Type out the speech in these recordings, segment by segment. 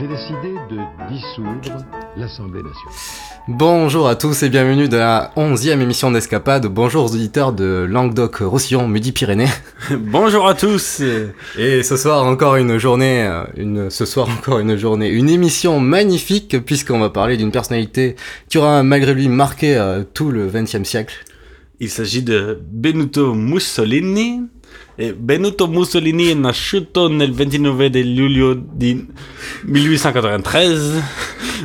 J'ai décidé de dissoudre l'Assemblée nationale. Bonjour à tous et bienvenue dans la onzième émission d'Escapade. Bonjour aux auditeurs de Languedoc-Roussillon, Midi-Pyrénées. Bonjour à tous. Et ce soir encore une journée, euh, une, ce soir encore une journée, une émission magnifique puisqu'on va parler d'une personnalité qui aura malgré lui marqué euh, tout le XXe siècle. Il s'agit de Benito Mussolini. E Benito Mussolini è nasciuto nel 29 di luglio di 1893,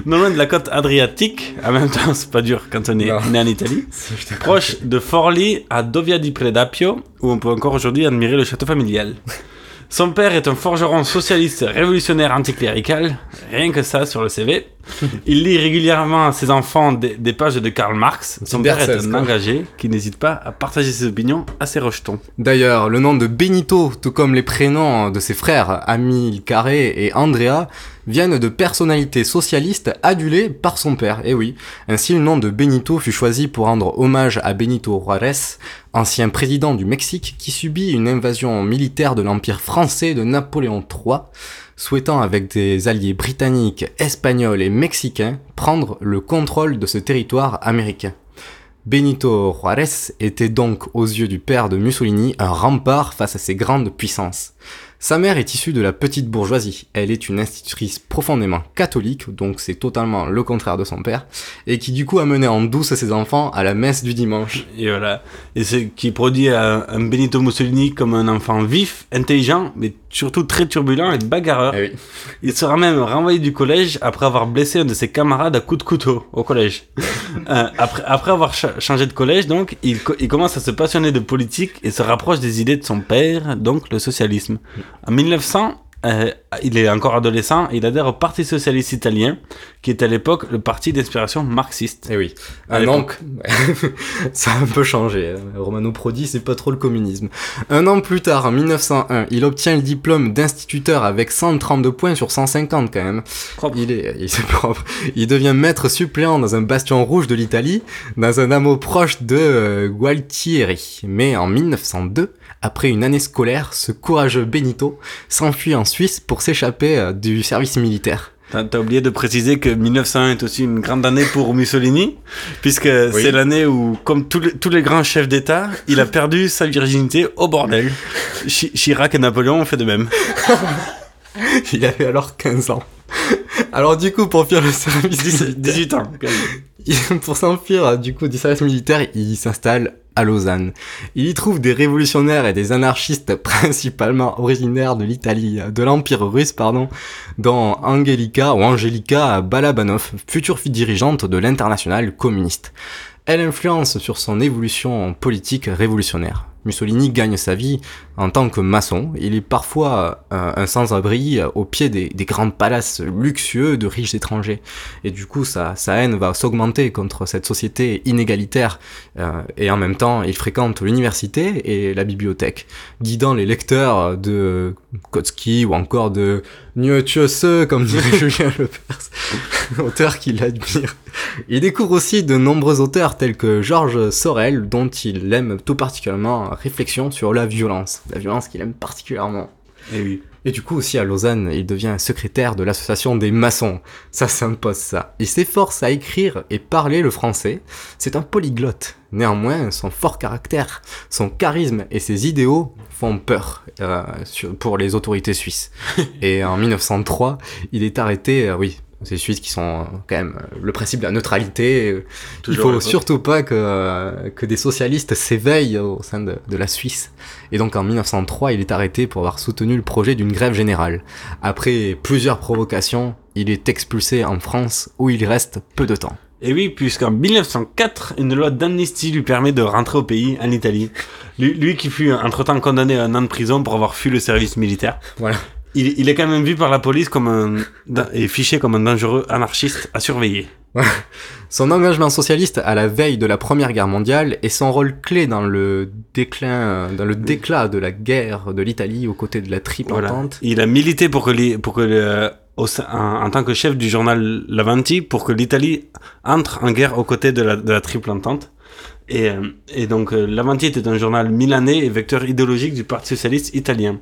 non loin de la côte adriatique, en même temps c'est pas dur quand on est Non. né en Italie, proche de Forlì à Dovia di Predapio, où on peut encore aujourd'hui admirer le château familial. Son père est un forgeron socialiste révolutionnaire anticlérical, rien que ça sur le CV. Il lit régulièrement à ses enfants des, des pages de Karl Marx. Son père est un engagé qui n'hésite pas à partager ses opinions à ses rejetons. D'ailleurs, le nom de Benito, tout comme les prénoms de ses frères Amil Carré et Andrea, viennent de personnalités socialistes adulées par son père. Et oui, ainsi le nom de Benito fut choisi pour rendre hommage à Benito Juárez, ancien président du Mexique qui subit une invasion militaire de l'Empire français de Napoléon III, souhaitant avec des alliés britanniques, espagnols et mexicains prendre le contrôle de ce territoire américain. Benito Juárez était donc aux yeux du père de Mussolini un rempart face à ces grandes puissances. Sa mère est issue de la petite bourgeoisie. Elle est une institutrice profondément catholique, donc c'est totalement le contraire de son père, et qui du coup a mené en douce ses enfants à la messe du dimanche. Et voilà. Et c'est qui produit un, un Benito Mussolini comme un enfant vif, intelligent, mais surtout très turbulent et bagarreur. Eh oui. Il sera même renvoyé du collège après avoir blessé un de ses camarades à coups de couteau au collège. Euh, après, après avoir cha- changé de collège, donc, il, co- il commence à se passionner de politique et se rapproche des idées de son père, donc le socialisme. En 1900, euh, il est encore adolescent, il adhère au Parti socialiste italien, qui est à l'époque le parti d'inspiration marxiste. Eh oui. Un an, ça a un peu changé. hein. Romano Prodi, c'est pas trop le communisme. Un an plus tard, en 1901, il obtient le diplôme d'instituteur avec 132 points sur 150 quand même. Propre. Il est, il est propre. Il devient maître suppléant dans un bastion rouge de l'Italie, dans un hameau proche de euh, Gualtieri. Mais en 1902, après une année scolaire, ce courageux Benito s'enfuit en Suisse pour s'échapper euh, du service militaire. T'as oublié de préciser que 1901 est aussi une grande année pour Mussolini, puisque c'est l'année où, comme tous les, tous les grands chefs d'État, il a perdu sa virginité au bordel. Chi- Chirac et Napoléon ont fait de même. Il avait alors 15 ans. Alors du coup, pour fuir le service 18, 18 ans. Pour s'enfuir du coup du service militaire, il s'installe à Lausanne. Il y trouve des révolutionnaires et des anarchistes principalement originaires de l'Italie, de l'Empire russe, pardon, dont Angelica ou Angelica Balabanov, future fille dirigeante de l'internationale communiste. Elle influence sur son évolution politique révolutionnaire. Mussolini gagne sa vie en tant que maçon. Il est parfois euh, un sans-abri au pied des, des grands palaces luxueux de riches étrangers. Et du coup, sa, sa haine va s'augmenter contre cette société inégalitaire. euh, et en même temps, il fréquente l'université et la bibliothèque, guidant les lecteurs de Kotsky ou encore de Nietzsche, comme dirait Julien Lepers, auteur qu'il admire. Il découvre aussi de nombreux auteurs tels que Georges Sorel, dont il aime tout particulièrement Réflexion sur la violence, la violence qu'il aime particulièrement. Et oui. Et du coup aussi à Lausanne, il devient secrétaire de l'association des maçons. Ça s'impose ça. Il s'efforce à écrire et parler le français. C'est un polyglotte. Néanmoins, son fort caractère, son charisme et ses idéaux font peur euh, sur- pour les autorités suisses. et en 1903, il est arrêté, euh, oui, ces Suisses qui sont euh, quand même euh, le principe de la neutralité. Il faut surtout pas que, euh, que des socialistes s'éveillent au sein de, de la Suisse. Et donc en 1903, il est arrêté pour avoir soutenu le projet d'une grève générale. Après plusieurs provocations, il est expulsé en France où il reste peu de temps. Et oui, puisqu'en 1904, une loi d'amnistie lui permet de rentrer au pays, en Italie. Lui, lui qui fut entre-temps condamné à un an de prison pour avoir fui le service militaire. Voilà. Il, il est quand même vu par la police comme un, et fiché comme un dangereux anarchiste à surveiller. Son engagement socialiste à la veille de la Première Guerre mondiale et son rôle clé dans le déclin, dans le déclat de la guerre de l'Italie aux côtés de la Triple Voilà. Entente. Il a milité pour que, les, pour que le- au sein- en, en tant que chef du journal L'Avanti, pour que l'Italie entre en guerre aux côtés de la, de la Triple Entente. Et, euh, et donc, euh, L'Avanti était un journal milanais et vecteur idéologique du Parti Socialiste italien.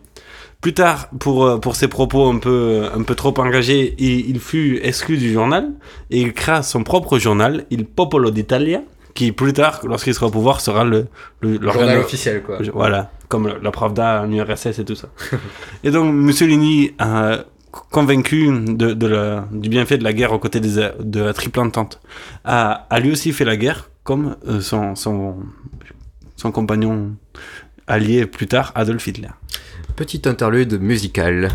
Plus tard, pour, euh, pour ses propos un peu, un peu trop engagés, il, il fut exclu du journal et il créa son propre journal, Il Popolo d'Italia, qui plus tard, lorsqu'il sera au pouvoir, sera le, le l'organe- Journal officiel, quoi. Voilà, comme la Pravda en URSS et tout ça. et donc Mussolini, euh, convaincu de, de la, du bienfait de la guerre aux côtés des, de la Triple Entente, a, a lui aussi fait la guerre, comme euh, son, son, son compagnon allié plus tard, Adolf Hitler. Petite interlude musicale.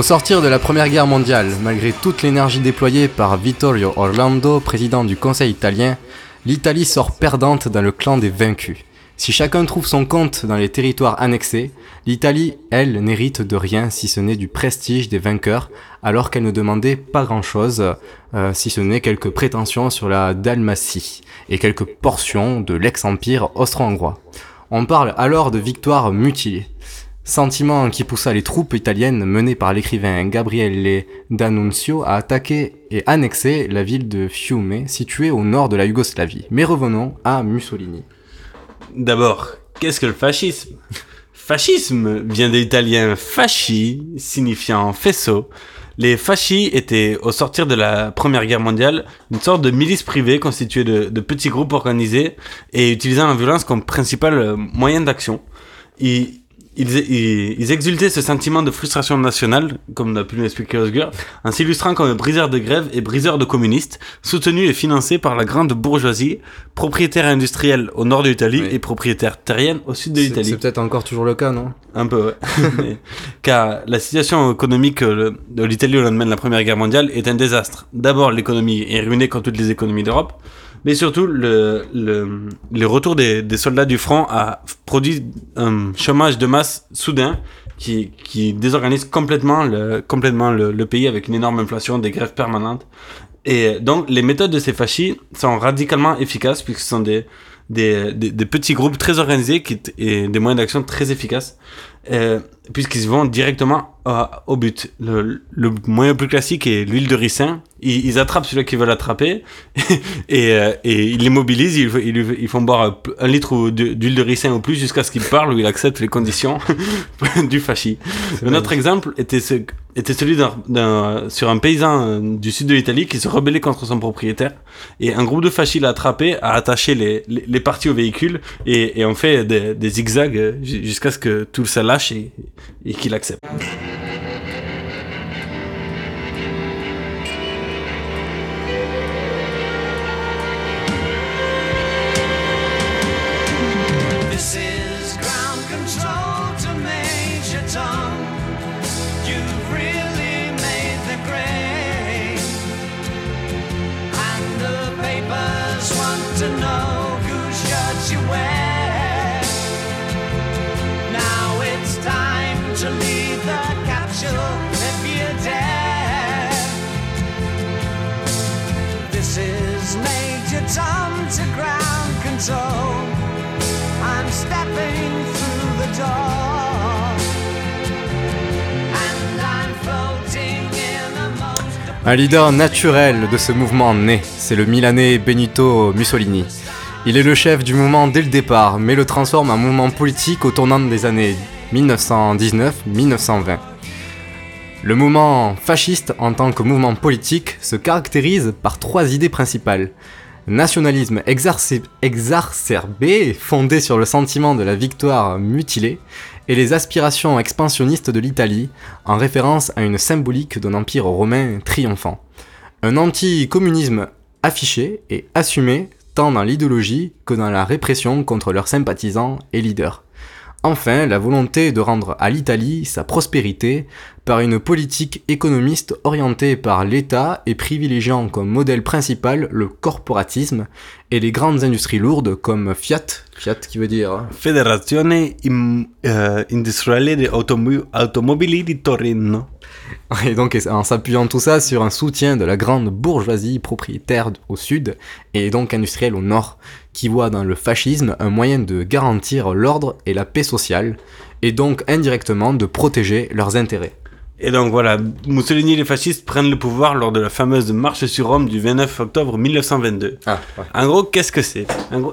Au sortir de la Première Guerre mondiale, malgré toute l'énergie déployée par Vittorio Orlando, président du Conseil italien, l'Italie sort perdante dans le clan des vaincus. Si chacun trouve son compte dans les territoires annexés, l'Italie, elle, n'hérite de rien si ce n'est du prestige des vainqueurs, alors qu'elle ne demandait pas grand-chose, euh, si ce n'est quelques prétentions sur la Dalmatie et quelques portions de l'ex-empire austro-hongrois. On parle alors de victoire mutilée. Sentiment qui poussa les troupes italiennes menées par l'écrivain Gabriele D'Annunzio à attaquer et annexer la ville de Fiume, située au nord de la Yougoslavie. Mais revenons à Mussolini. D'abord, qu'est-ce que le fascisme? Fascisme vient de l'italien fasci, signifiant faisceau. Les fasci étaient, au sortir de la Première Guerre mondiale, une sorte de milice privée constituée de, petits groupes organisés et utilisant la violence comme principal moyen d'action. Ils, ils, ils exultaient ce sentiment de frustration nationale, comme l'a pu nous expliquer Osgur, en s'illustrant comme briseurs de grève et briseurs de communistes, soutenus et financés par la grande bourgeoisie, propriétaire industrielle au nord de l'Italie et propriétaire terrienne au sud de l'Italie. c'est peut-être encore toujours le cas, non? Un peu, ouais. Mais- car la situation économique euh, de l'Italie au lendemain de la Première Guerre mondiale est un désastre. D'abord, l'économie est ruinée comme toutes les économies d'Europe, mais surtout, le, le, le retour des, des soldats du front a produit un chômage de masse soudain qui, qui désorganise complètement le, complètement le, le pays avec une énorme inflation, des grèves permanentes. Et donc, les méthodes de ces fascistes sont radicalement efficaces puisque ce sont des, des, des, petits groupes très organisés qui, et des moyens d'action très efficaces, euh, puisqu'ils vont directement à- au but. Le, le moyen le plus classique est l'huile de ricin. Ils, ils attrapent celui qu'ils veulent attraper et, euh, et ils l'immobilisent. Ils, ils, font boire un litre ou d'huile de ricin au plus jusqu'à ce qu'il parle ou il accepte les conditions du fasci. Un autre exemple était, ce, était celui sur un paysan euh, du sud de l'Italie qui se rebellait contre son propriétaire. Et un groupe de fascis l'a attrapé, a attaché les, les, les parties au véhicule et, et on fait des, des zigzags euh, ju- jusqu'à ce que tout ça et qu'il accepte. Un leader naturel de ce mouvement né, c'est le Milanais Benito Mussolini. Il est le chef du mouvement dès le départ, mais le transforme en mouvement politique au tournant des années 1919-1920. Le mouvement fasciste en tant que mouvement politique se caractérise par trois idées principales. Nationalisme exacerbé, fondé sur le sentiment de la victoire mutilée, et les aspirations expansionnistes de l'Italie, en référence à une symbolique d'un empire romain triomphant. Un anti-communisme affiché et assumé tant dans l'idéologie que dans la répression contre leurs sympathisants et leaders. Enfin, la volonté de rendre à l'Italie sa prospérité par une politique économiste orientée par l'État et privilégiant comme modèle principal le corporatisme et les grandes industries lourdes comme Fiat, Fiat qui veut dire hein, Federazione eh, Industriale di Automo- Automobili di Torino. Et donc en s'appuyant tout ça sur un soutien de la grande bourgeoisie propriétaire au sud et donc industrielle au nord, qui voit dans le fascisme un moyen de garantir l'ordre et la paix sociale, et donc indirectement de protéger leurs intérêts. Et donc voilà, Mussolini et les fascistes prennent le pouvoir lors de la fameuse marche sur Rome du 29 octobre 1922. Ah, ouais. En gros, qu'est-ce que c'est?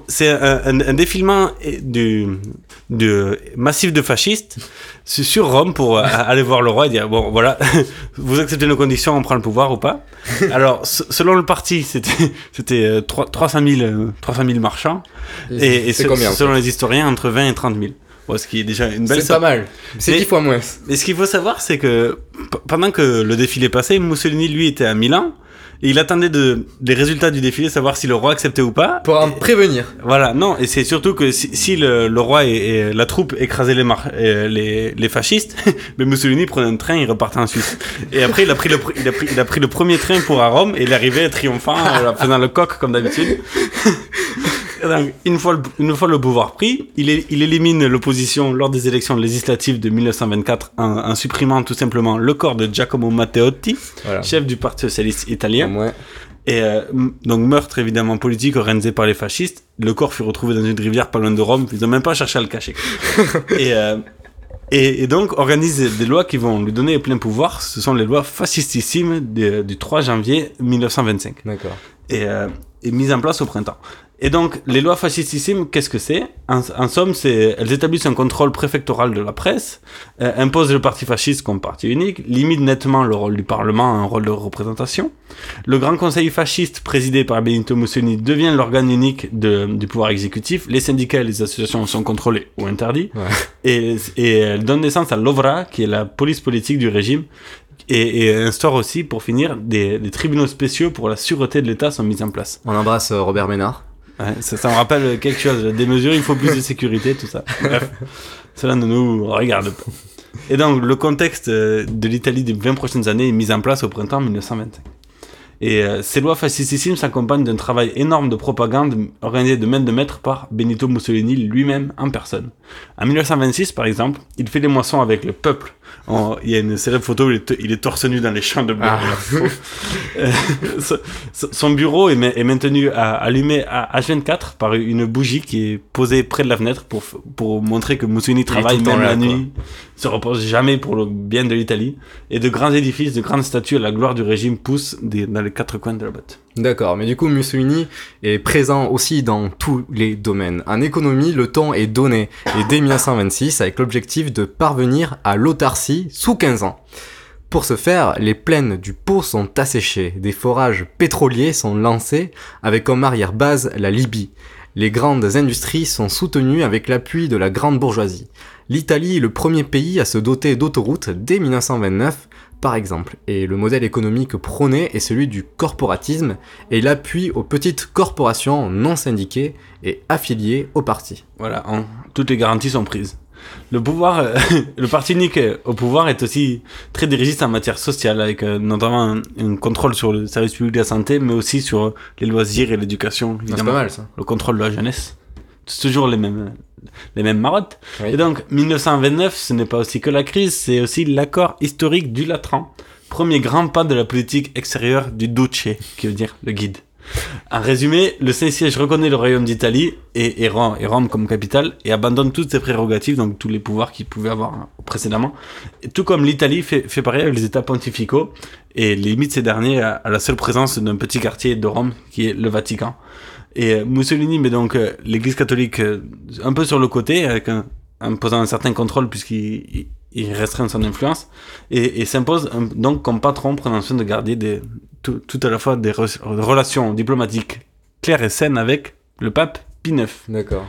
C'est un, un- un défilement du, du massif de fascistes sur- Rome pour euh, aller voir le roi et dire bon voilà, vous acceptez nos conditions, on prend le pouvoir ou pas? Alors, se- selon le parti, c'était c'était euh, trois- 300 000 euh, 300 000 marchands et, et combien, en selon les historiens entre 20 et 30 000. Bon, ce qui est déjà une belle C'est pas mal, c'est 10 fois moins. mais ce qu'il faut savoir, c'est que pendant que le défilé passait, Mussolini, lui, était à Milan. Et il attendait de, des résultats du défilé, savoir si le roi acceptait ou pas. Pour en prévenir. Voilà, non, et c'est surtout que si, si le, le roi et, et la troupe écrasaient les, euh, les, les fascistes, mais Mussolini prenait un train, il repartait en Suisse. Et après, il a pris le, il a pris, il a pris le premier train pour à Rome, et il arrivait triomphant, euh, faisant le coq comme d'habitude. Donc, une, fois le, une fois le pouvoir pris, il, élimine l'opposition lors des élections législatives de 1924 en, en supprimant tout simplement le corps de Giacomo Matteotti, Voilà. chef du Parti socialiste italien. Ouais. Et euh, donc meurtre évidemment politique organisé par les fascistes. Le corps fut retrouvé dans une rivière pas loin de Rome. Ils n'ont même pas cherché à le cacher. et, euh, et, et donc organise des lois qui vont lui donner plein pouvoir. Ce sont les lois fascistissimes de- du 3 janvier 1925 D'accord. et, euh, et mise en place au printemps. Et donc, les lois fascistissimes, qu'est-ce que c'est? En, en somme, c'est, elles établissent un contrôle préfectoral de la presse, euh, imposent le parti fasciste comme parti unique, limitent nettement le rôle du Parlement à un rôle de représentation. Le Grand Conseil fasciste, présidé par Benito Mussolini, devient l'organe unique de- du pouvoir exécutif. Les syndicats et les associations sont contrôlés ou interdits. Ouais. Et, et elle donne naissance à l'OVRA, qui est la police politique du régime, et, et instaure aussi, pour finir, des, des tribunaux spéciaux pour la sûreté de l'État sont mis en place. On embrasse euh, Robert Ménard. Ouais, ça, ça me rappelle quelque chose, des mesures, il faut plus de sécurité, tout ça. Bref, cela ne nous regarde pas. Et donc, le contexte euh, de l'Italie des 20 prochaines années est mis en place au printemps 1925. Et euh, ces lois fascistissimes s'accompagnent d'un travail énorme de propagande organisé de main de maître par Benito Mussolini lui-même en personne. En 1926, par exemple, il fait les moissons avec le peuple. Il y a une célèbre photo où il est, il est torse nu dans les champs de blé. Ah. Euh, son- bureau est, ma- est maintenu à, allumé à H24 par une bougie qui est posée près de la fenêtre pour, pour montrer que Mussolini travaille même la nuit, se repose jamais pour le bien de l'Italie. Et de grands édifices, de grandes statues à la gloire du régime poussent dans les quatre coins de la botte. D'accord, mais du coup Mussolini est présent aussi dans tous les domaines. En économie, le ton est donné, et dès 1926, avec l'objectif de parvenir à l'autarcie sous 15 ans. Pour ce faire, les plaines du Pô sont asséchées, des forages pétroliers sont lancés, avec comme arrière-base la Libye. Les grandes industries sont soutenues avec l'appui de la grande bourgeoisie. L'Italie est le premier pays à se doter d'autoroutes dès 1929, par exemple, et le modèle économique prôné est celui du corporatisme et l'appui aux petites corporations non syndiquées et affiliées au parti. Voilà, toutes les garanties sont prises. Le pouvoir, euh, le parti unique au pouvoir est aussi très dirigiste en matière sociale, avec euh, notamment un, un contrôle sur le service public de la santé, mais aussi sur les loisirs et l'éducation. C'est pas mal ça. Le contrôle de la jeunesse. C'est toujours les mêmes, les mêmes marottes. Oui. Et donc, 1929, ce n'est pas aussi que la crise, c'est aussi l'accord historique du Latran. Premier grand pas de la politique extérieure du Duce, qui veut dire le guide. En résumé, le Saint-Siège reconnaît le royaume d'Italie et, et, Rome, et Rome comme capitale et abandonne toutes ses prérogatives, donc tous les pouvoirs qu'il pouvait avoir hein, précédemment. Et tout comme l'Italie fait, fait pareil avec les États pontificaux et limite ces derniers à, à la seule présence d'un petit quartier de Rome qui est le Vatican. Et euh, Mussolini met donc euh, l'Église catholique euh, un peu sur le côté, avec un, en posant un certain contrôle puisqu'il il- il restreint son influence, et, et s'impose donc comme patron prenant soin de garder des, tout, tout à la fois des re- relations diplomatiques claires et saines avec le pape Pie IX. D'accord.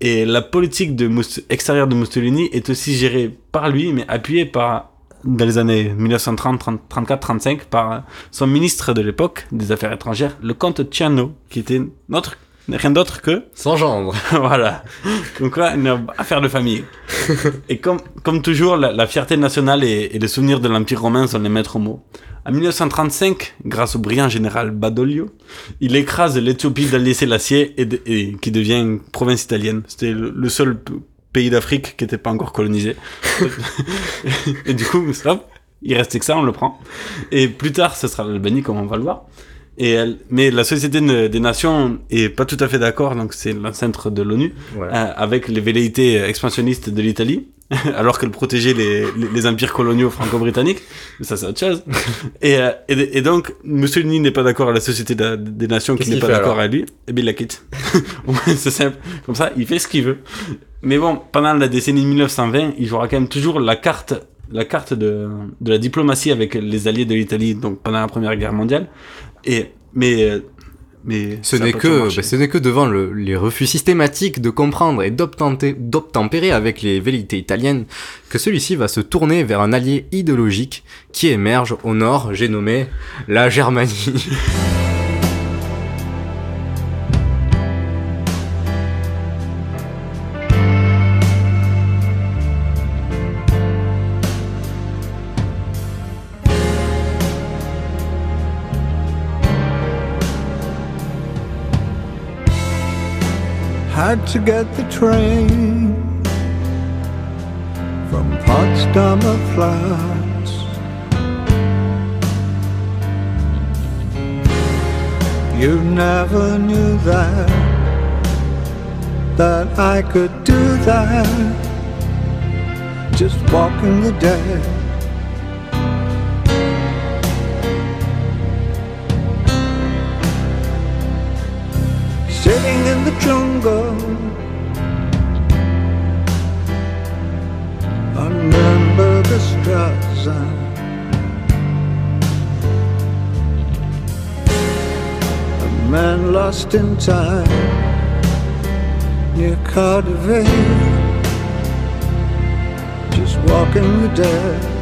Et la politique de extérieure de Mussolini est aussi gérée par lui, mais appuyée par, dans les années 1930, 34, 35, par son ministre de l'époque des Affaires étrangères, le comte Ciano, qui était notre, rien d'autre que, Sans gendre. voilà. Donc là, une affaire de famille. Et comme, comme toujours, la, la fierté nationale et, et les souvenirs de l'Empire romain sont les maîtres mots. En 1935, grâce au brillant général Badoglio, il écrase l'Éthiopie d'Haïlé Sélassié et, qui devient une province italienne. C'était le, le seul pays d'Afrique qui n'était pas encore colonisé. et du coup, il restait que ça, on le prend. Et plus tard, ce sera l'Albanie, comme on va le voir. Et elle- mais la Société des Nations est pas tout à fait d'accord, donc c'est l'ancêtre de l'ONU, euh, avec les velléités expansionnistes de l'Italie, alors qu'elle protégeait les, les, les empires coloniaux franco-britanniques. Ça, c'est autre chose. et, euh, et, et donc, Mussolini n'est pas d'accord à la Société de- des Nations, qui n'est pas d'accord à lui, et bien il la quitte. C'est simple. Comme ça, il fait ce qu'il veut. Mais bon, pendant la décennie 1920, il jouera quand même toujours la carte la carte de, de la diplomatie avec les alliés de l'Italie donc pendant la Première Guerre mondiale et mais euh, mais Ce n'est que, bah, ce n'est que devant le- les refus systématiques de comprendre et d'obtempérer avec les velléités italiennes que celui-ci va se tourner vers un allié idéologique qui émerge au nord, j'ai nommé la Germanie. had to get the train from Potsdamer Platz. You never knew that, that I could do that, just walking the dead. Sitting in the jungle A man lost in time Near Cardiff Just walking the dead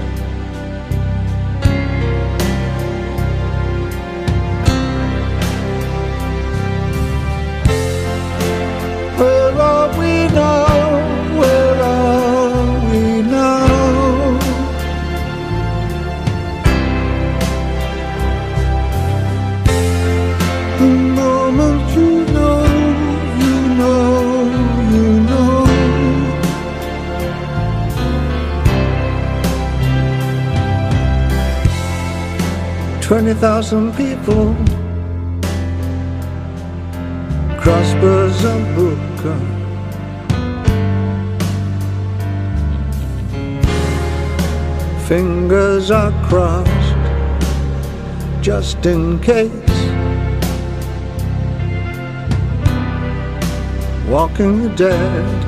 20,000 people. Crossbows and broken. Fingers are crossed Just in case. Walking the dead.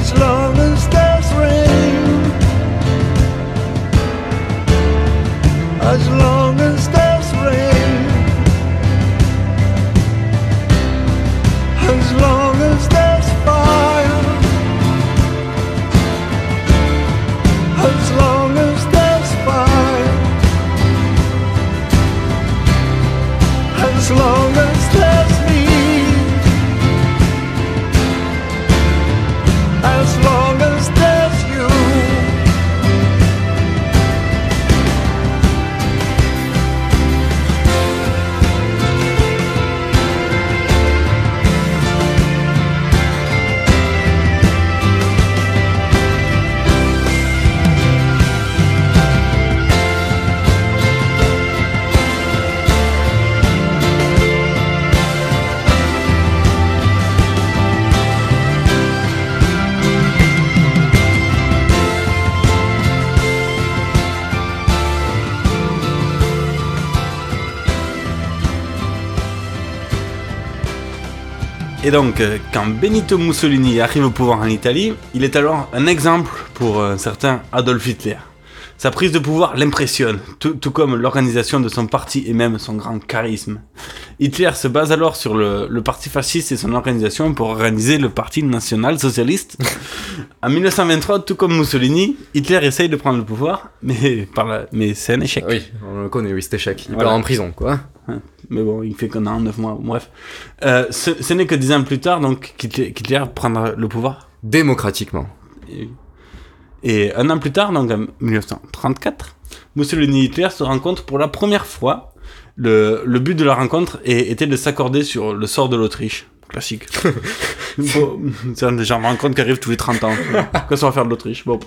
much love. Et donc, euh, quand Benito Mussolini arrive au pouvoir en Italie, il est alors un exemple pour un certain Adolf Hitler. Sa prise de pouvoir l'impressionne, tout, tout comme l'organisation de son parti et même son grand charisme. Hitler se base alors sur le, le parti fasciste et son organisation pour organiser le parti national-socialiste. en 1923, tout comme Mussolini, Hitler essaye de prendre le pouvoir, mais, par la- mais c'est un échec. Oui, on le connaît, oui, cet échec. Il Voilà. part en prison, quoi. Mais bon, il fait qu'un an, neuf mois, bref. Euh, ce ce n'est que dix ans plus tard, donc, qu'Hitler qu'Hitler prendra le pouvoir. Démocratiquement. Et, et un an plus tard, donc en 1934, Mussolini et Hitler se rencontrent pour la première fois. Le, le but de la rencontre est- était de s'accorder sur le sort de l'Autriche. Classique. bon, c'est un des genres de rencontres qui arrivent tous les 30 ans. Qu'est-ce qu'on va faire de l'Autriche bon,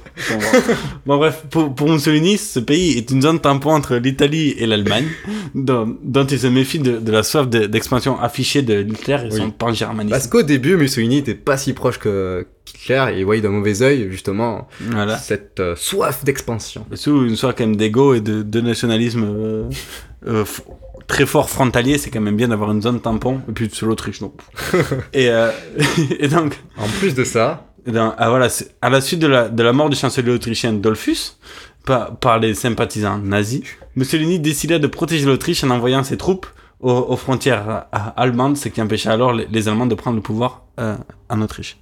bon, bref, pour, pour Mussolini, ce pays est une zone tampon entre l'Italie et l'Allemagne, dont, dont il se méfie de, de la soif de- d'expansion affichée de Hitler et Oui. son pan-germanisme. Parce qu'au début, Mussolini était pas si proche que Hitler et il voyait d'un mauvais œil, justement, Voilà. cette euh, soif d'expansion. Sous une soirée quand même d'ego et de, de nationalisme euh, euh, très fort frontalier, c'est quand même bien d'avoir une zone tampon, et puis sur l'Autriche, non. et, euh, et donc... En plus de ça, dans- ah, voilà, c'est- à la suite de la, de la mort du chancelier autrichien Dollfuss par, par les sympathisants nazis, Mussolini décida de protéger l'Autriche en envoyant ses troupes aux, aux frontières euh, allemandes, ce qui empêcha alors les, les Allemands de prendre le pouvoir euh, en Autriche.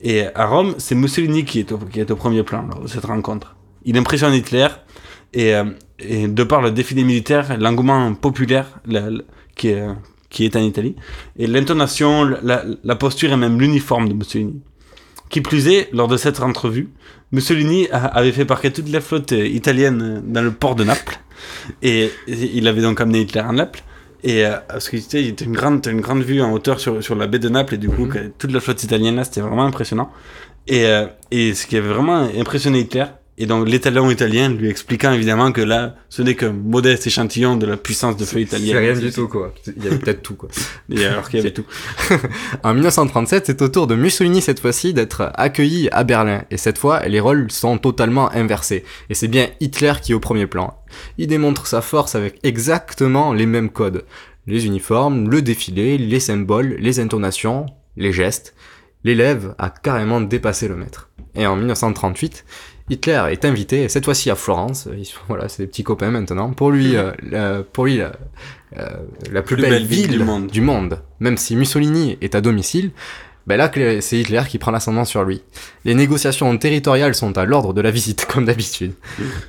Et à Rome, c'est Mussolini qui est, au, qui est au premier plan lors de cette rencontre. Il impressionne Hitler et, euh, et de par le défilé militaire, l'engouement populaire la- la- qui, est, qui est en Italie, et l'intonation, la, la posture et même l'uniforme de Mussolini. Qui plus est, lors de cette entrevue, Mussolini a- avait fait parquer toute la flotte euh, italienne euh, dans le port de Naples. Et, et il avait donc amené Hitler à Naples. Et euh, parce que tu sais, une grande, une grande vue en hauteur sur, sur la baie de Naples. Et du coup, que toute la flotte italienne là, c'était vraiment impressionnant. Et, euh, et ce qui avait vraiment impressionné Hitler, et donc l'étalon italien lui expliquant évidemment que là, ce n'est qu'un modeste échantillon de la puissance de feu italienne. C'est rien du tout, quoi. Il y avait peut-être tout, quoi. Et alors qu'il y avait tout. en 1937, c'est au tour de Mussolini cette fois-ci d'être accueilli à Berlin. Et cette fois, les rôles sont totalement inversés. Et c'est bien Hitler qui est au premier plan. Il démontre sa force avec exactement les mêmes codes. Les uniformes, le défilé, les symboles, les intonations, les gestes. L'élève a carrément dépassé le maître. Et en 1938, Hitler est invité, cette fois-ci à Florence, ils sont, voilà, c'est des petits copains maintenant, pour lui, euh, la- pour lui la, euh, la plus, belle, ville, du, monde. Même si Mussolini est à domicile, ben là c'est Hitler qui prend l'ascendant sur lui. Les négociations territoriales sont à l'ordre de la visite, comme d'habitude.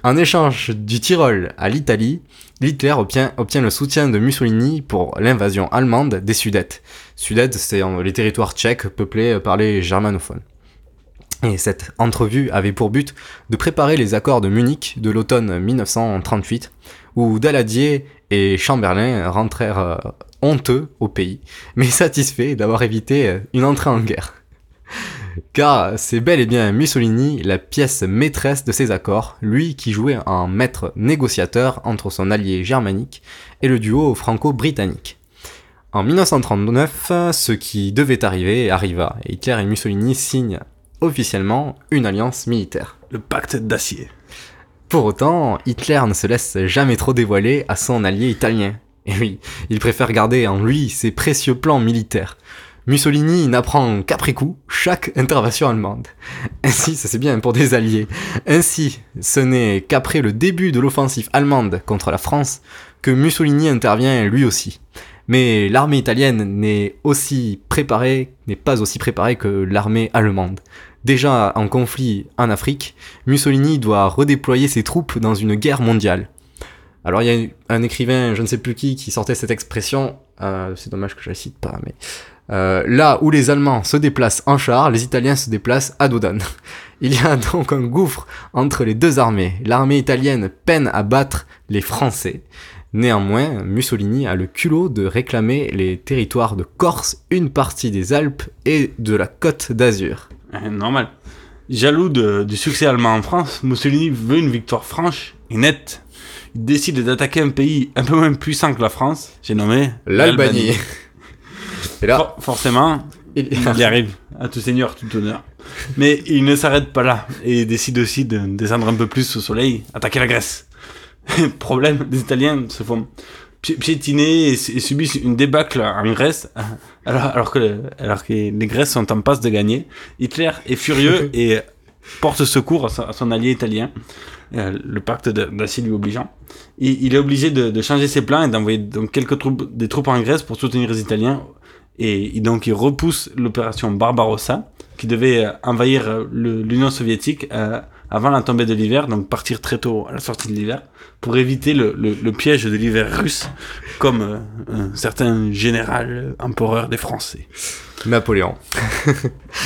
En échange du Tyrol à l'Italie, Hitler obtient, obtient le soutien de Mussolini pour l'invasion allemande des Sudètes. Sudètes, c'est les territoires tchèques peuplés par les germanophones. Et cette entrevue avait pour but de préparer les accords de Munich de l'automne 1938, où Daladier et Chamberlain rentrèrent euh, honteux au pays, mais satisfaits d'avoir évité euh, une entrée en guerre. Car c'est bel et bien Mussolini la pièce maîtresse de ces accords, lui qui jouait en maître négociateur entre son allié germanique et le duo franco-britannique. En 1939, ce qui devait arriver arriva, et Hitler et Mussolini signent officiellement une alliance militaire. Le pacte d'acier. Pour autant, Hitler ne se laisse jamais trop dévoiler à son allié italien. Et oui, il préfère garder en lui ses précieux plans militaires. Mussolini n'apprend qu'après coup chaque intervention allemande. Ainsi, ça c'est bien pour des alliés. Ainsi, ce n'est qu'après le début de l'offensive allemande contre la France que Mussolini intervient lui aussi. Mais l'armée italienne n'est aussi préparée, n'est pas aussi préparée que l'armée allemande. Déjà en conflit en Afrique, Mussolini doit redéployer ses troupes dans une guerre mondiale. Alors il y a un écrivain, je ne sais plus qui, qui sortait cette expression, euh, c'est dommage que je la cite pas, mais euh, là où les Allemands se déplacent en char, les Italiens se déplacent à dos d'âne. Il y a donc un gouffre entre les deux armées. L'armée italienne peine à battre les Français. Néanmoins, Mussolini a le culot de réclamer les territoires de Corse, une partie des Alpes et de la Côte d'Azur. Normal. Jaloux de- du succès allemand en France, Mussolini veut une victoire franche et nette. Il décide d'attaquer un pays un peu moins puissant que la France, j'ai nommé L'Albanie. Et là, For- forcément, il... y arrive, à tout seigneur, tout honneur. Mais il ne s'arrête pas là et décide aussi de descendre un peu plus au soleil, attaquer la Grèce. Problème, les Italiens se font pi- piétiner et, subissent une débâcle en Grèce, alors, alors, que, le- alors que les Grèces sont en passe de gagner. Hitler est furieux et porte secours à son, à son allié italien, euh, le pacte d'acier lui obligeant. Il, il est obligé de, de changer ses plans et d'envoyer donc quelques troupes, des troupes en Grèce pour soutenir les Italiens. Et, donc il repousse l'opération Barbarossa, qui devait envahir euh, l'Union soviétique euh, avant la tombée de l'hiver, donc partir très tôt à la sortie de l'hiver, pour éviter le, le- le piège de l'hiver russe, comme euh, un certain général empereur des Français. Napoléon.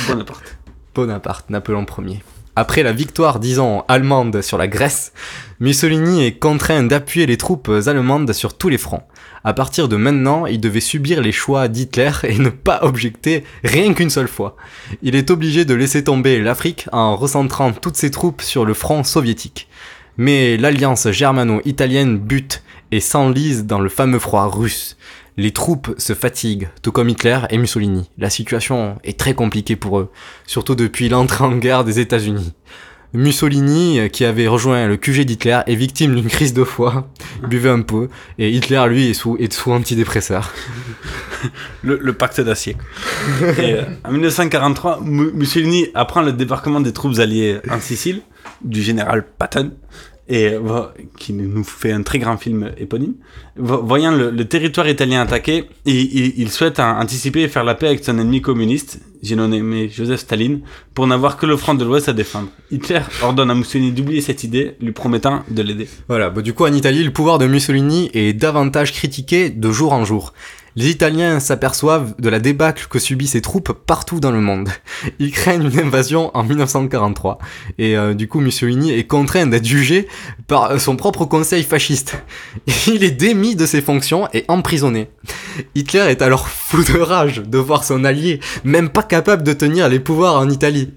Bonaparte. Bonaparte, Napoléon Ier. Après la victoire, disons, allemande sur la Grèce, Mussolini est contraint d'appuyer les troupes allemandes sur tous les fronts. À partir de maintenant, il devait subir les choix d'Hitler et ne pas objecter rien qu'une seule fois. Il est obligé de laisser tomber l'Afrique en recentrant toutes ses troupes sur le front soviétique. Mais l'alliance germano-italienne bute et s'enlise dans le fameux froid russe. Les troupes se fatiguent, tout comme Hitler et Mussolini. La situation est très compliquée pour eux, surtout depuis l'entrée en guerre des États-Unis. Mussolini, euh, qui avait rejoint le QG d'Hitler, est victime d'une crise de foie, buvait un peu, et Hitler, lui, est sous, est antidépresseur. le, pacte d'acier. Euh, en 1943, Mu- Mussolini apprend le débarquement des troupes alliées en Sicile, du général Patton, et qui nous fait un très grand film éponyme. Vo- Voyant le, territoire italien attaqué, il, il- souhaite an- anticiper et faire la paix avec son ennemi communiste, j'ai nommé Joseph Staline, pour n'avoir que le front de l'Ouest à défendre. Hitler ordonne à Mussolini d'oublier cette idée, lui promettant de l'aider. Voilà, bah, du coup en Italie, le pouvoir de Mussolini est davantage critiqué de jour en jour. Les Italiens s'aperçoivent de la débâcle que subissent ses troupes partout dans le monde. Ils craignent une invasion en 1943 et euh, du coup Mussolini est contraint d'être jugé par euh, son propre conseil fasciste. Il est démis de ses fonctions et emprisonné. Hitler est alors fou de rage de voir son allié même pas capable de tenir les pouvoirs en Italie.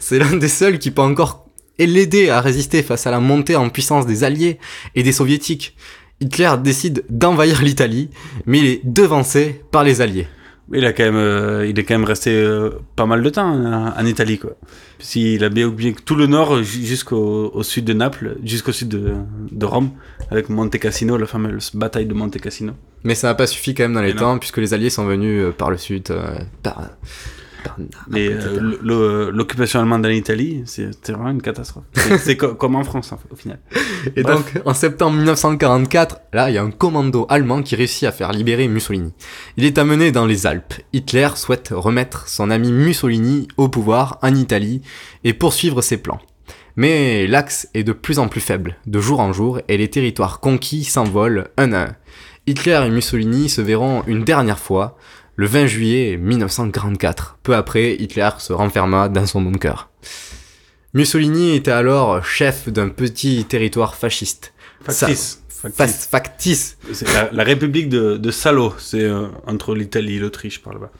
C'est l'un des seuls qui peut encore l'aider à résister face à la montée en puissance des Alliés et des Soviétiques. Hitler décide d'envahir l'Italie, mais il est devancé par les Alliés. Il, a quand même, euh, il est quand même resté euh, pas mal de temps hein, en Italie. Quoi. S'il a bien oublié tout le nord ju- jusqu'au au sud de Naples, jusqu'au sud de, de Rome, avec Monte Cassino, la fameuse bataille de Monte Cassino. Mais ça n'a pas suffi quand même dans les Et non. temps, puisque les Alliés sont venus euh, par le sud, euh, par, euh, l'occupation allemande en Italie, c'est c'est vraiment une catastrophe. C'est- C'est co- comme en France, en fait, au final. Et Bref. donc, en septembre 1944, là, il y a un commando allemand qui réussit à faire libérer Mussolini. Il est amené dans les Alpes. Hitler souhaite remettre son ami Mussolini au pouvoir en Italie et poursuivre ses plans. Mais l'axe est de plus en plus faible, de jour en jour, et les territoires conquis s'envolent un à un. Hitler et Mussolini se verront une dernière fois, le 20 juillet 1944. Peu après, Hitler se renferma dans son bunker. Mussolini était alors chef d'un petit territoire fasciste. Factice. Ça- Factice. fa- factice. C'est la, la République de, de Salo, c'est euh, entre l'Italie et l'Autriche par là-bas.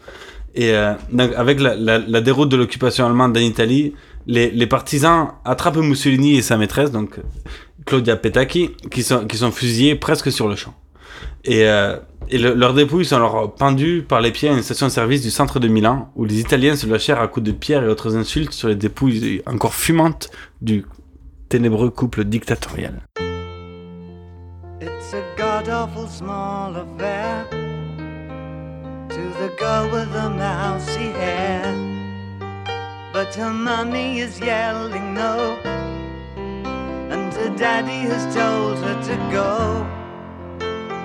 Et euh, avec la, la, la déroute de l'occupation allemande en Italie, les, les partisans attrapent Mussolini et sa maîtresse, donc Claudia Petacchi, qui sont, qui sont fusillés presque sur le champ. Et, euh, leurs dépouilles sont alors pendues par les pieds à une station-service du centre de Milan, où les Italiens se lâchèrent à coups de pierre et autres insultes sur les dépouilles encore fumantes du ténébreux couple dictatorial. But her is yelling no, and her daddy has told.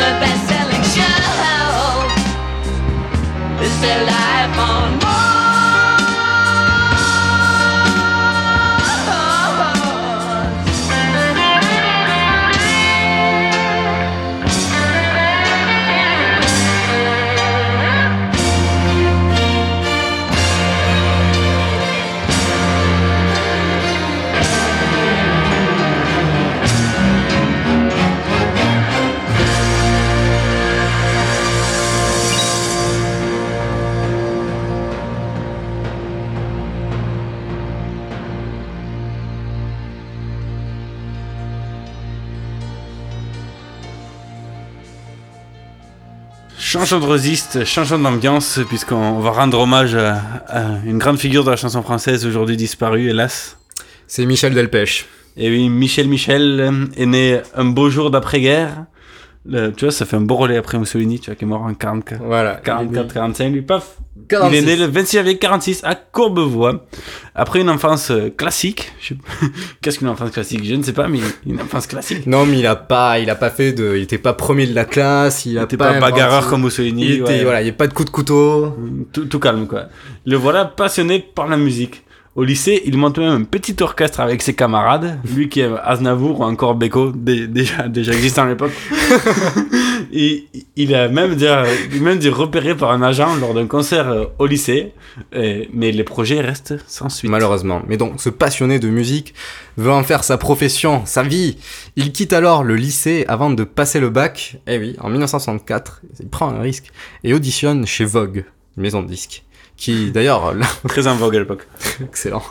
the best-selling show. is their life on. Changeons de registre, changeons d'ambiance, puisqu'on va rendre hommage à, à une grande figure de la chanson française aujourd'hui disparue, hélas. C'est Michel Delpech. Et oui, Michel Michel est né un beau jour d'après-guerre. Le- tu vois, ça fait un beau relais après Mussolini, tu vois, qui est mort en 44. Voilà. 44, 45, lui, paf. 46. Il est né le 26 janvier 46 à Courbevoie. Après une enfance euh, classique. je Qu'est-ce qu'une enfance classique? Je ne sais pas, mais une enfance classique. Non, mais il a pas, il a pas fait de, il était pas premier de la classe, il a était pas pas bagarreur comme Mussolini, Il était, ouais. voilà, il y a pas de coup de couteau. Tout, tout calme, quoi. Le voilà passionné par la musique. Au lycée, il monte même un petit orchestre avec ses camarades. Lui qui est Aznavour ou encore Beko, dé- déjà, déjà existant à l'époque. Et il a même même dû repérer par un agent lors d'un concert euh, au lycée. Et- mais les projets restent sans suite. Malheureusement. Mais donc, ce passionné de musique veut en faire sa profession, sa vie. Il quitte alors le lycée avant de passer le bac. Eh oui, en 1964, il prend un risque et auditionne chez Vogue, une maison de disques. Qui, d'ailleurs, là- Très en vogue à l'époque. excellent.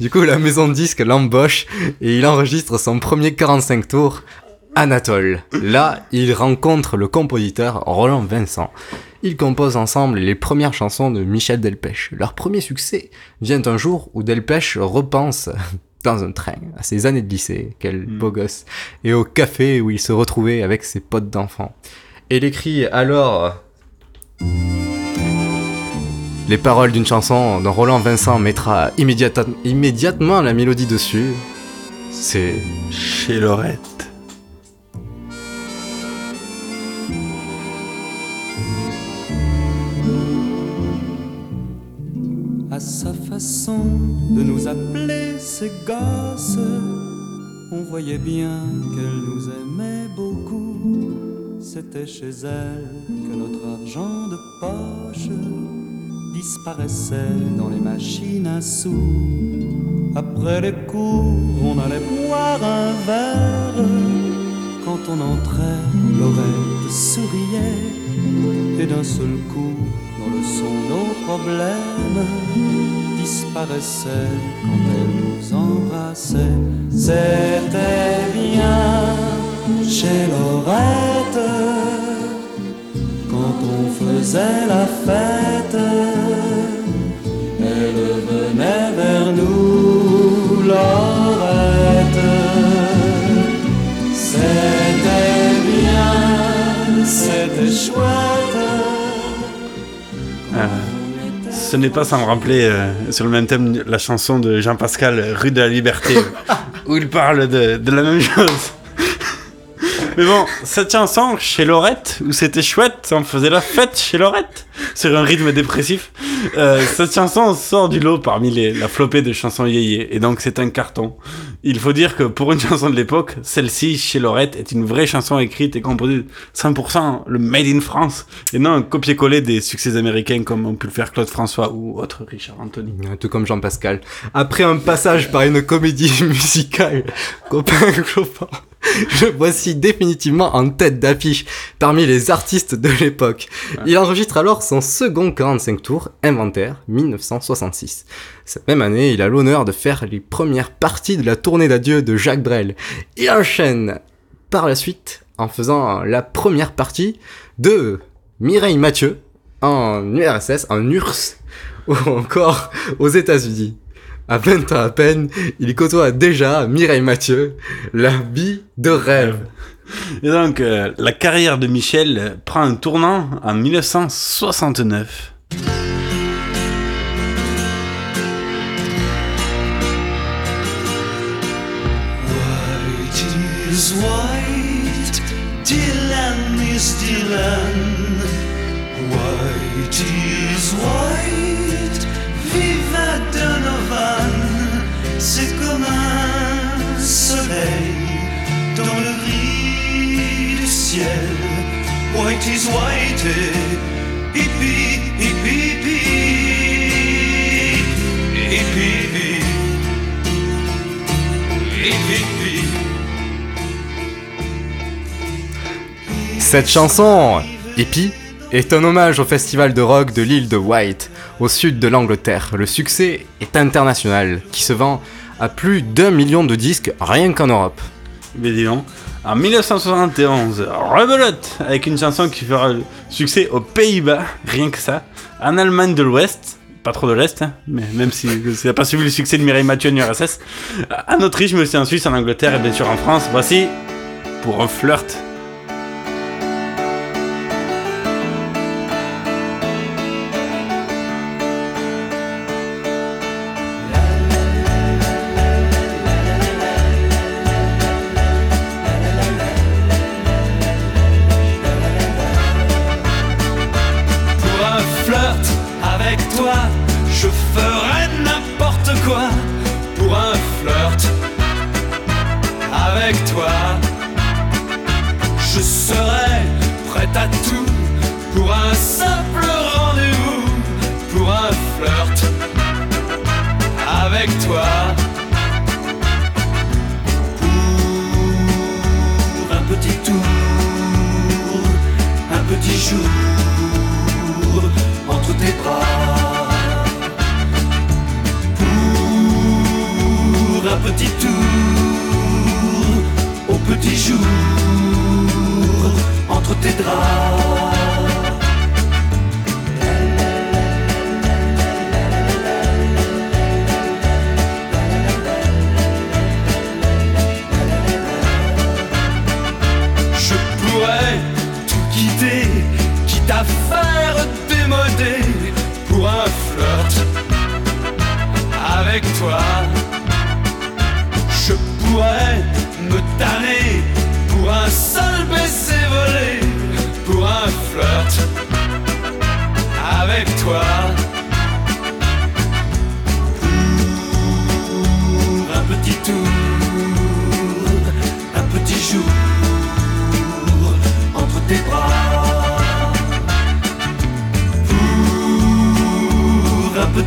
Du coup, la maison de disques l'embauche et il enregistre son premier 45 tours, Anatole. Là, il rencontre le compositeur Roland Vincent. Ils composent ensemble les premières chansons de Michel Delpech. Leur premier succès vient un jour où Delpech repense dans un train à ses années de lycée, quel beau gosse, et au café où il se retrouvait avec ses potes d'enfants. Et il écrit alors les paroles d'une chanson dont Roland Vincent mettra immédiatement la mélodie dessus. C'est Chez Lorette. De nous appeler ses gosses, on voyait bien qu'elle nous aimait beaucoup. C'était chez elle que notre argent de poche disparaissait dans les machines à sous. Après les cours, on allait boire un verre. Quand on entrait, Lorette souriait. Et d'un seul coup, dans le son, nos problèmes disparaissaient quand elle nous embrassait. C'était bien chez Lorette quand on faisait la fête. Elle venait vers nous, Lorette. C'était bien, c'était chouette. Ce n'est pas sans me rappeler, euh, sur le même thème, la chanson de Jean-Pascal, Rue de la Liberté, où il parle de, de la même chose. Mais bon, cette chanson, chez Lorette, où c'était chouette, on faisait la fête chez Lorette, sur un rythme dépressif. Euh, cette chanson sort du lot parmi la flopée de chansons yéyé, et donc c'est un carton. Il faut dire que pour une chanson de l'époque, celle-ci, chez Lorette, est une vraie chanson écrite et composée 100% le Made in France, et non un copier-coller des succès américains comme ont pu le faire Claude François ou autre Richard Anthony. tout comme Jean-Pascal. Après un passage par une comédie musicale, copain clopin, je voici définitivement en tête d'affiche parmi les artistes de l'époque. Il enregistre alors son second 45 tours, Inventaire, 1966. Cette même année, il a l'honneur de faire les premières parties de la tournée d'adieu de Jacques Brel. Il enchaîne par la suite en faisant la première partie de Mireille Mathieu en URSS, en URSS, ou encore aux États-Unis. À 20 ans à peine, il côtoie déjà Mireille Mathieu, la vie de rêve. Et donc, euh, la carrière de Michel prend un tournant en 1969. White is white, Dylan is Dylan. White is white, C'est comme un soleil dans le gris du ciel. White is white, hippie, hippie, hippie, hippie, hippie. Cette chanson, Hippie, est un hommage au festival de rock de l'île de White, au sud de l'Angleterre. Le succès est international, qui se vend à plus d'un million de disques rien qu'en Europe. Mais dis En 1971, Rebelote, avec une chanson qui fera succès aux Pays-Bas, rien que ça. En Allemagne de l'Ouest, pas trop de l'Est, hein, mais même si ça n'a pas suivi le succès de Mireille Mathieu en URSS. En Autriche, mais aussi en Suisse, en Angleterre et bien sûr en France. Voici pour un flirt.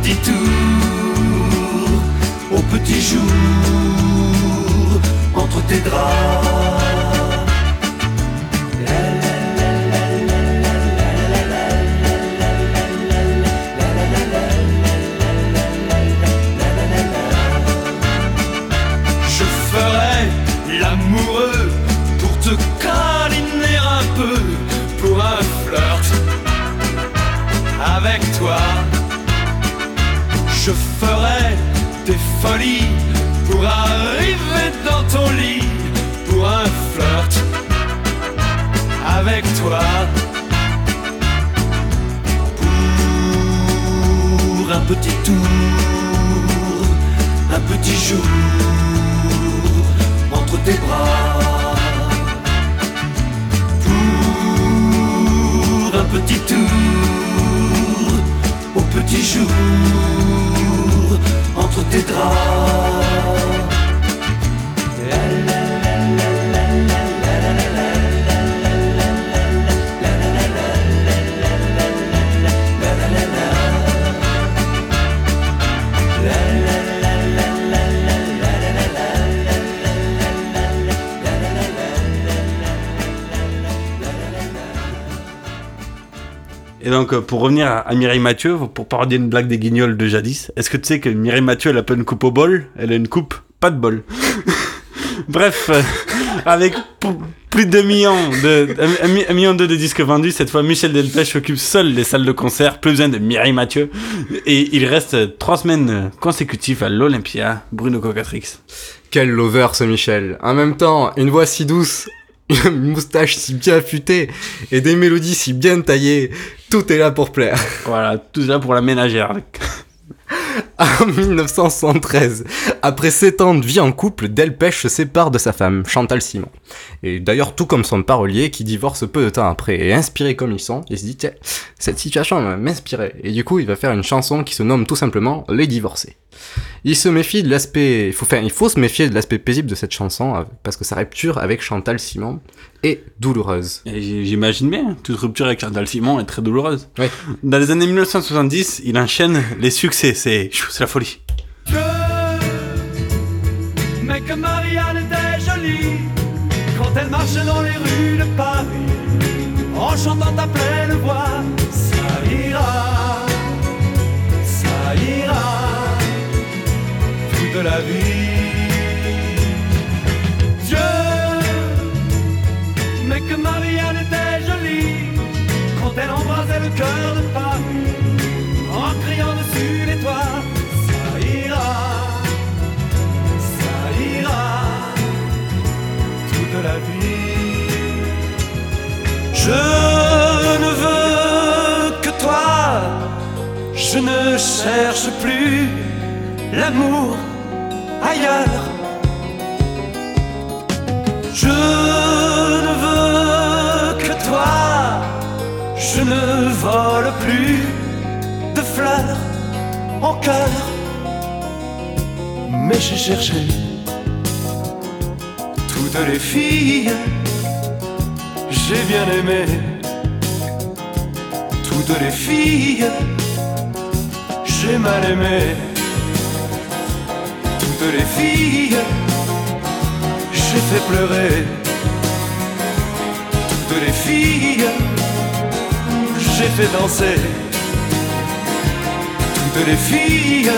Pour un petit tour au petit jour entre tes draps. Pour arriver dans ton lit pour un flirt avec toi. Pour un petit tour, un petit jour entre tes bras. Pour un petit tour au petit jour entre tes draps. Donc, euh, pour revenir à, Mireille Mathieu, pour parodier une blague des guignols de jadis, est-ce que tu sais que Mireille Mathieu, elle a pas une coupe au bol? Elle a une coupe, pas de bol. Bref, euh, avec plus de 2 millions de, de disques vendus, cette fois Michel Delpech occupe seul les salles de concert, plus besoin de Mireille Mathieu. Et il reste trois semaines consécutives à l'Olympia, Bruno Cocatrix. Quel lover ce Michel. En même temps, une voix si douce, une moustache si bien affûtée et des mélodies si bien taillées, tout est là pour plaire. Voilà, tout ça pour la ménagère. En 1973, après 7 ans de vie en couple, Delpech se sépare de sa femme, Chantal Simon. Et d'ailleurs, tout comme son parolier, qui divorce peu de temps après. Et inspiré comme ils sont, il se dit, tiens, cette situation va m'inspirer. Et du coup, il va faire une chanson qui se nomme tout simplement Les Divorcés. Il se méfie de l'aspect, il faut, enfin, il faut se méfier de l'aspect paisible de cette chanson, euh, parce que sa rupture avec Chantal Simon est douloureuse. J'imagine bien, toute rupture avec Chantal Simon est très douloureuse. Dans les années 1970, il enchaîne les succès, c'est c'est la folie. Mais que Marianne était jolie quand elle marche dans les rues de Paris en chantant à pleine voix. Ça ira, ça ira, toute la vie. Dieu que Marianne était jolie quand elle embrasait le cœur de Paris la vie. Je ne veux que toi, je ne cherche plus l'amour ailleurs. Je ne veux que toi, je ne vole plus de fleurs en cœur. Mais j'ai cherché toutes les filles, j'ai bien aimé toutes les filles, j'ai mal aimé toutes les filles. J'ai fait pleurer toutes les filles, j'ai fait danser toutes les filles.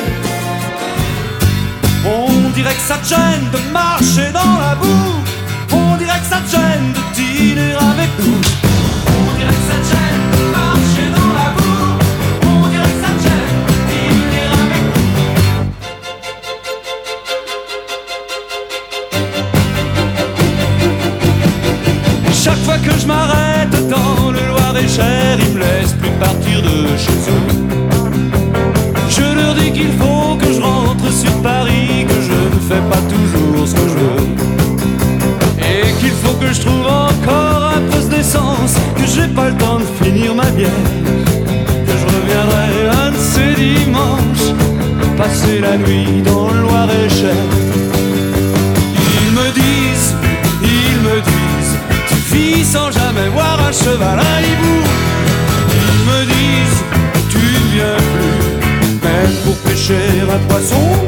On dirait que ça gêne de marcher dans la boue, ça te gêne de dîner avec nous. La nuit dans le Loir-et-Cher. Ils me disent, ils me disent, tu vis sans jamais voir un cheval, un hibou. Ils me disent, tu ne viens plus, même pour pêcher un poisson.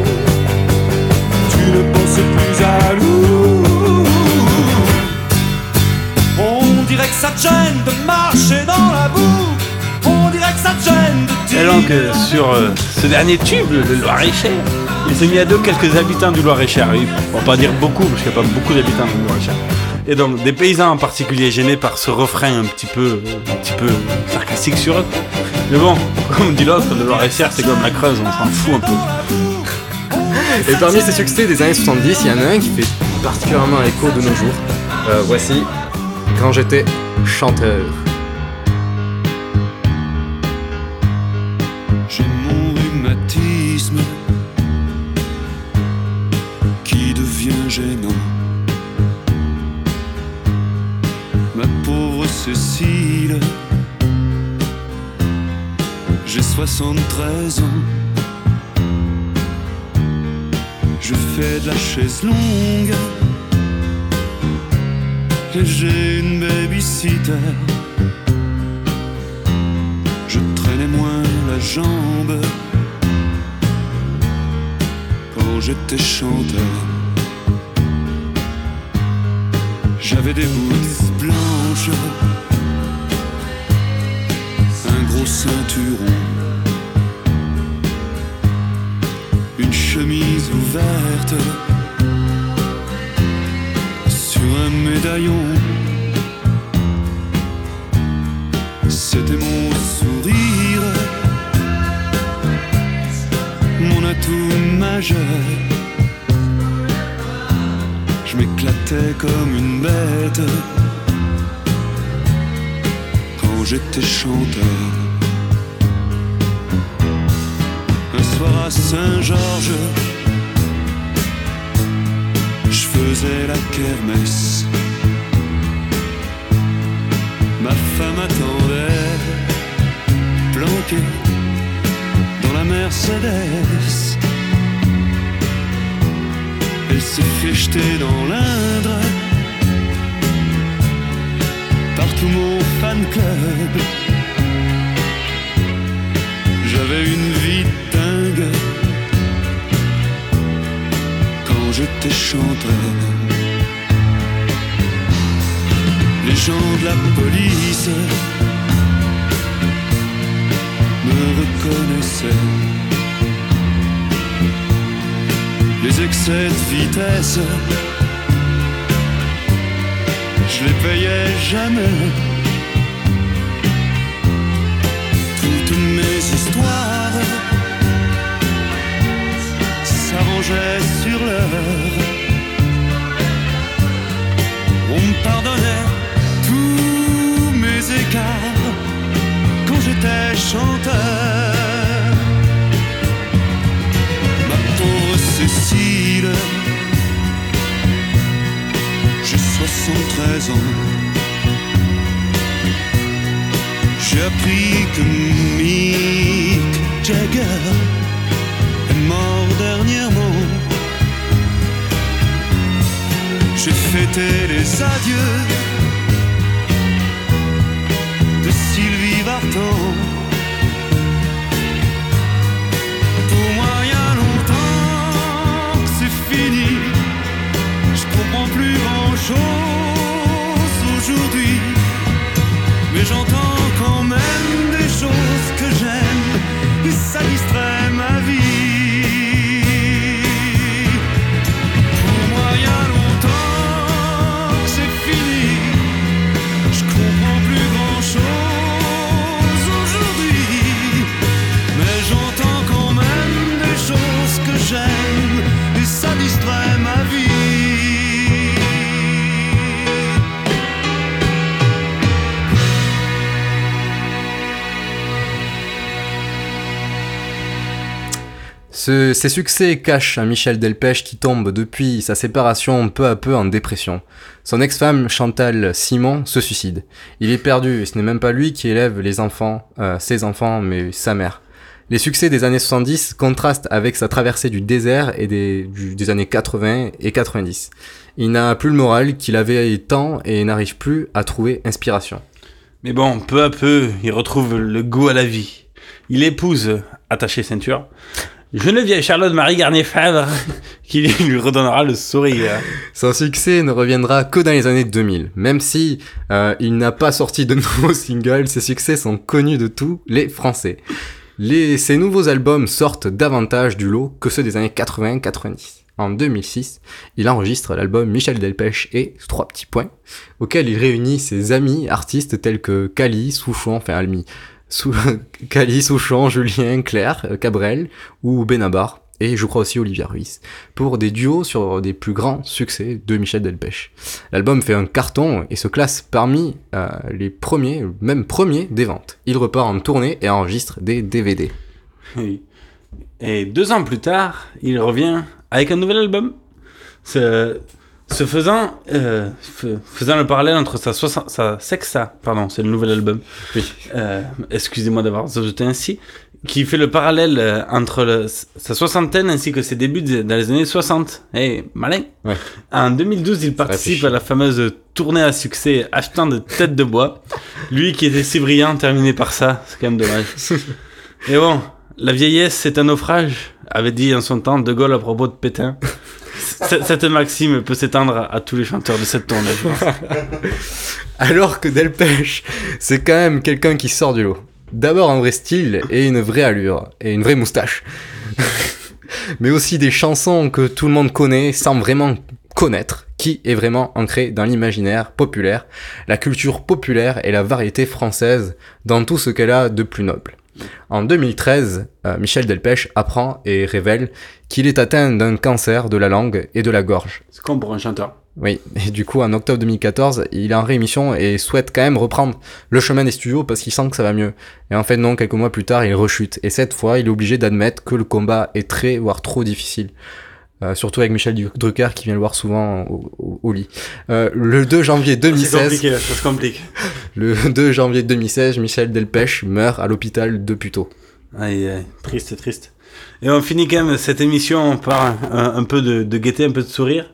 Sur euh, ce dernier tube, le Loir-et-Cher, il s'est mis à dos quelques habitants du Loir-et-Cher. On va pas dire beaucoup, parce qu'il n'y a pas beaucoup d'habitants du Loir-et-Cher. Et donc, des paysans en particulier gênés par ce refrain un petit peu, un petit peu sarcastique sur eux. Mais bon, comme dit l'autre, le Loir-et-Cher, c'est comme la Creuse, on s'en fout un peu. Et parmi ces succès des années 70, il y en a un qui fait particulièrement écho de nos jours. Euh, voici Quand j'étais chanteur. Ma pauvre Cécile, j'ai 73 ans. Je fais de la chaise longue et j'ai une babysitter. Je traînais moins la jambe quand j'étais chanteur. J'avais des boots blanches, un gros ceinturon, une chemise ouverte sur un médaillon. C'était mon sourire, mon atout majeur. M'éclatais comme une bête quand j'étais chanteur. Un soir à Saint-Georges, je faisais la kermesse. Ma femme attendait, planquée dans la Mercedes. Elle s'est fait jeter dans l'Indre par tout mon fan club. J'avais une vie dingue quand j'étais chanteur. Les gens de la police me reconnaissaient. Les excès de vitesse je les payais jamais. Toutes mes histoires s'arrangeaient sur l'heure. On me pardonnait tous mes écarts quand j'étais chanteur. Cécile, j'ai 73 ans. J'ai appris que Mick Jagger est mort dernièrement. J'ai fêté les adieux de Sylvie Vartan. Ce- ces succès cachent un Michel Delpech qui tombe depuis sa séparation peu à peu en dépression. Son ex-femme Chantal Simon se suicide. Il est perdu et ce n'est même pas lui qui élève les enfants, euh, ses enfants, mais sa mère. Les succès des années 70 contrastent avec sa traversée du désert et des, des années 80 et 90. Il n'a plus le moral qu'il avait tant et n'arrive plus à trouver inspiration. Mais bon, peu à peu, il retrouve le goût à la vie. Il épouse, attaché ceinture, Geneviève Charlotte-Marie Garnier-Favre, qui lui redonnera le sourire. Son succès ne reviendra que dans les années 2000. Même si euh, il n'a pas sorti de nouveaux singles, ses succès sont connus de tous les Français. Les, nouveaux albums sortent davantage du lot que ceux des années 80-90. En 2006, il enregistre l'album Michel Delpech et Trois petits points, auquel il réunit ses amis artistes tels que Cali, Souchon, enfin Almi, Sou- Cali, Julien, Claire, euh, Cabrel ou Benabar, et je crois aussi Olivia Ruiz, pour des duos sur des plus grands succès de Michel Delpech. L'album fait un carton et se classe parmi euh, les premiers, même premiers des ventes. Il repart en tournée et enregistre des DVD. Et deux ans plus tard, il revient avec un nouvel album. Ce faisant, euh, faisant le parallèle entre sa, soixante- sa Sexa, pardon, c'est le nouvel album. Euh, Excusez-moi d'avoir ajouté ainsi. Qui fait le parallèle euh, entre le- sa soixantaine ainsi que ses débuts de- dans les années 60. Eh, malin. En 2012, il participe à la fameuse tournée à succès achetant de têtes de bois. Lui qui était si brillant, terminé par ça, c'est quand même dommage. Et bon, la vieillesse c'est un naufrage, avait dit en son temps De Gaulle à propos de Pétain. Cette maxime peut s'étendre à tous les chanteurs de cette tournée. Alors que Delpech, c'est quand même quelqu'un qui sort du lot. D'abord un vrai style et une vraie allure, et une vraie moustache. Mais aussi des chansons que tout le monde connaît sans vraiment connaître, qui est vraiment ancré dans l'imaginaire populaire, la culture populaire et la variété française dans tout ce qu'elle a de plus noble. En 2013, euh, Michel Delpech apprend et révèle qu'il est atteint d'un cancer de la langue et de la gorge. C'est comme pour un chanteur. Oui, et du coup, en octobre 2014, il est en réémission et souhaite quand même reprendre le chemin des studios parce qu'il sent que ça va mieux. Et en fait, non, quelques mois plus tard, il rechute. Et cette fois, il est obligé d'admettre que le combat est très, voire trop difficile. Euh, surtout avec Michel Drucker qui vient le voir souvent au, au- au lit. Euh, le 2 janvier C'est 2016, compliqué, là, ça se complique. le 2 janvier 2016, Michel Delpech meurt à l'hôpital de Puteaux. Aïe, aïe, triste, triste. Et on finit quand même cette émission par un, un- un peu de, de gaieté, un peu de sourire.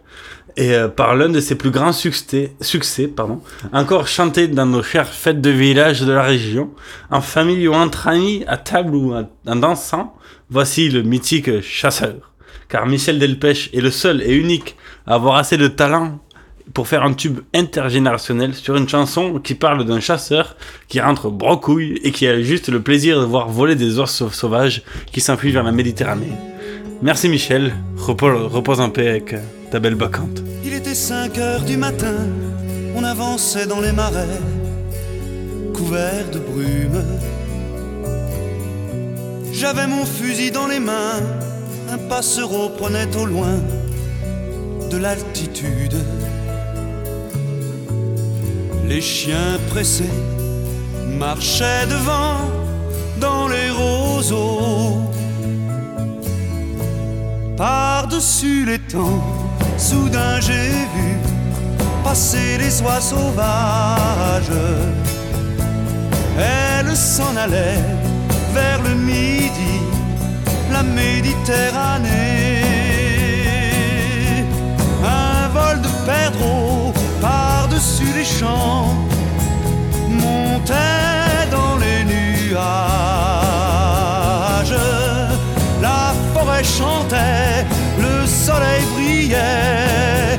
Et euh, par l'un de ses plus grands succès, succès pardon, encore chanté dans nos chères fêtes de village de la région, en famille ou entre amis, à table ou en en dansant, voici le mythique chasseur. Car Michel Delpech est le seul et unique à avoir assez de talent pour faire un tube intergénérationnel sur une chanson qui parle d'un chasseur qui rentre brocouille et qui a juste le plaisir de voir voler des ours sau- sauvages qui s'enfuient vers la Méditerranée. Merci Michel, repose, en paix avec ta belle bacchante. Il était 5 heures du matin, on avançait dans les marais, couverts de brume. J'avais mon fusil dans les mains, un passereau prenait au loin de l'altitude. Les chiens pressés marchaient devant dans les roseaux. Par-dessus les temps, soudain j'ai vu passer les oies sauvages. Elles s'en allaient vers le midi, la Méditerranée. Un vol de perdreaux par-dessus les champs montait dans les nuages. La forêt chantait, le soleil brillait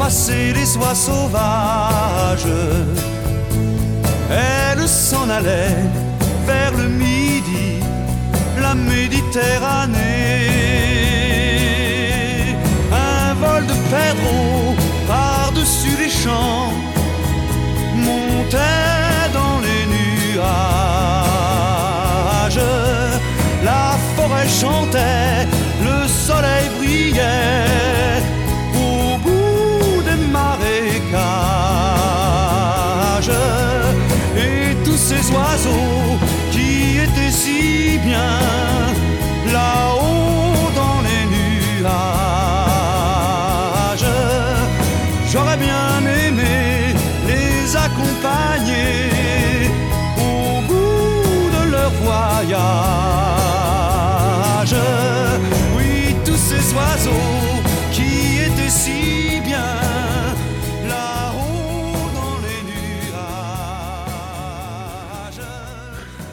passer les oies sauvages. Elles s'en allaient vers le midi, la Méditerranée.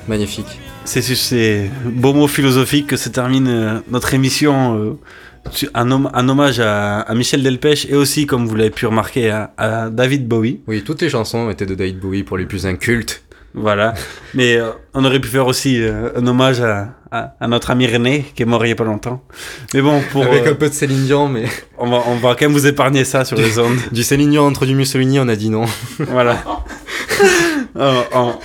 Magnifique. C'est sur ces beaux mots philosophiques que se termine euh, notre émission. euh, un, homme- un hommage à, à Michel Delpech et aussi, comme vous l'avez pu remarquer, à, à David Bowie. Oui, toutes les chansons étaient de David Bowie pour les plus incultes. Voilà. Mais euh, on aurait pu faire aussi euh, un hommage à, à- à notre ami René, qui est mort il y a pas longtemps. Mais bon, pour. Avec euh, un peu de Céline Dion, mais. On va, on va quand même vous épargner ça sur les ondes. Du Céline Dion entre du Mussolini, on a dit non. Voilà. Euh, en-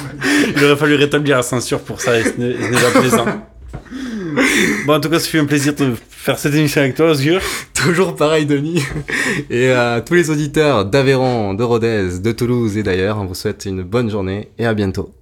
Il aurait fallu rétablir la censure pour ça et ce n'est pas plaisant. Bon, en tout cas, ça fait un plaisir de faire cette émission avec toi, Osgur. Toujours pareil, Denis. Et à tous les auditeurs d'Aveyron, de Rodez, de Toulouse et d'ailleurs, on vous souhaite une bonne journée et à bientôt.